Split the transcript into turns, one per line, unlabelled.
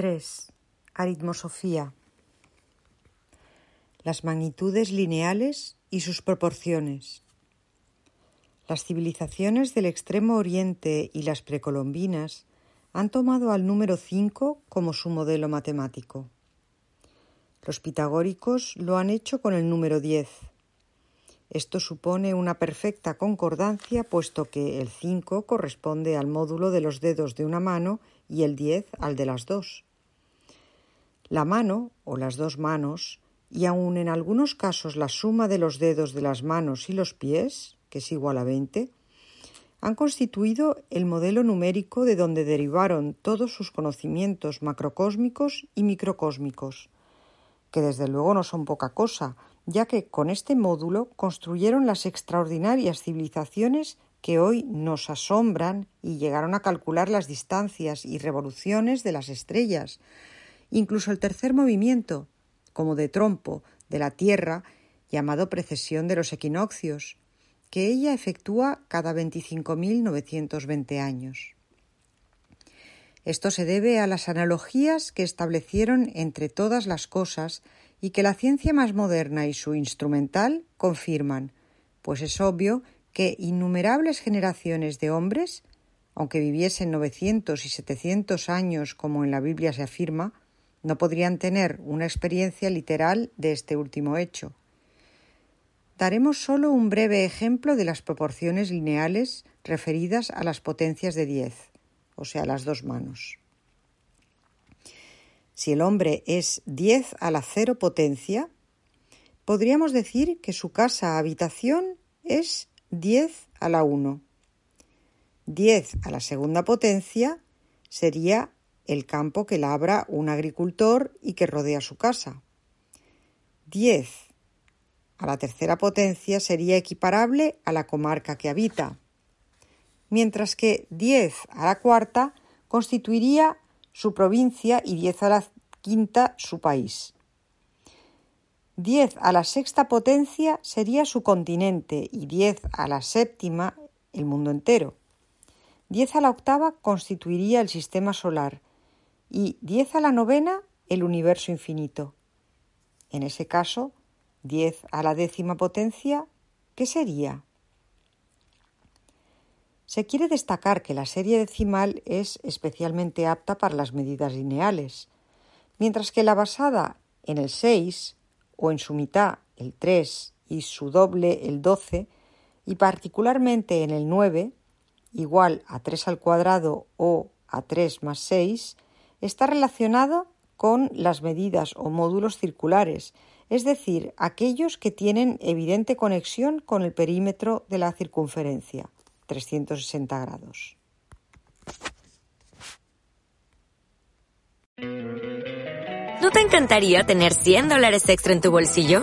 3. Aritmosofía. Las magnitudes lineales y sus proporciones. Las civilizaciones del Extremo Oriente y las precolombinas han tomado al número 5 como su modelo matemático. Los pitagóricos lo han hecho con el número 10. Esto supone una perfecta concordancia puesto que el 5 corresponde al módulo de los dedos de una mano y el 10 al de las dos. La mano o las dos manos, y aun en algunos casos la suma de los dedos de las manos y los pies, que es igual a 20, han constituido el modelo numérico de donde derivaron todos sus conocimientos macrocósmicos y microcósmicos, que desde luego no son poca cosa, ya que con este módulo construyeron las extraordinarias civilizaciones que hoy nos asombran y llegaron a calcular las distancias y revoluciones de las estrellas, incluso el tercer movimiento, como de trompo, de la Tierra, llamado precesión de los equinoccios, que ella efectúa cada 25.920 años. Esto se debe a las analogías que establecieron entre todas las cosas y que la ciencia más moderna y su instrumental confirman, pues es obvio que innumerables generaciones de hombres, aunque viviesen 900 y 700 años como en la Biblia se afirma, no podrían tener una experiencia literal de este último hecho. Daremos solo un breve ejemplo de las proporciones lineales referidas a las potencias de 10, o sea, las dos manos. Si el hombre es 10 a la cero potencia, podríamos decir que su casa habitación es 10 a la 1. 10 a la segunda potencia sería el campo que labra un agricultor y que rodea su casa. 10 a la tercera potencia sería equiparable a la comarca que habita, mientras que 10 a la cuarta constituiría su provincia y 10 a la quinta su país. 10 a la sexta potencia sería su continente y 10 a la séptima el mundo entero. 10 a la octava constituiría el sistema solar y 10 a la novena el universo infinito. En ese caso, 10 a la décima potencia, ¿qué sería? Se quiere destacar que la serie decimal es especialmente apta para las medidas lineales, mientras que la basada en el 6 o en su mitad el 3 y su doble el 12 y particularmente en el 9 igual a 3 al cuadrado o a 3 más 6 está relacionado con las medidas o módulos circulares es decir, aquellos que tienen evidente conexión con el perímetro de la circunferencia, 360 grados.
¿No te encantaría tener 100 dólares extra en tu bolsillo?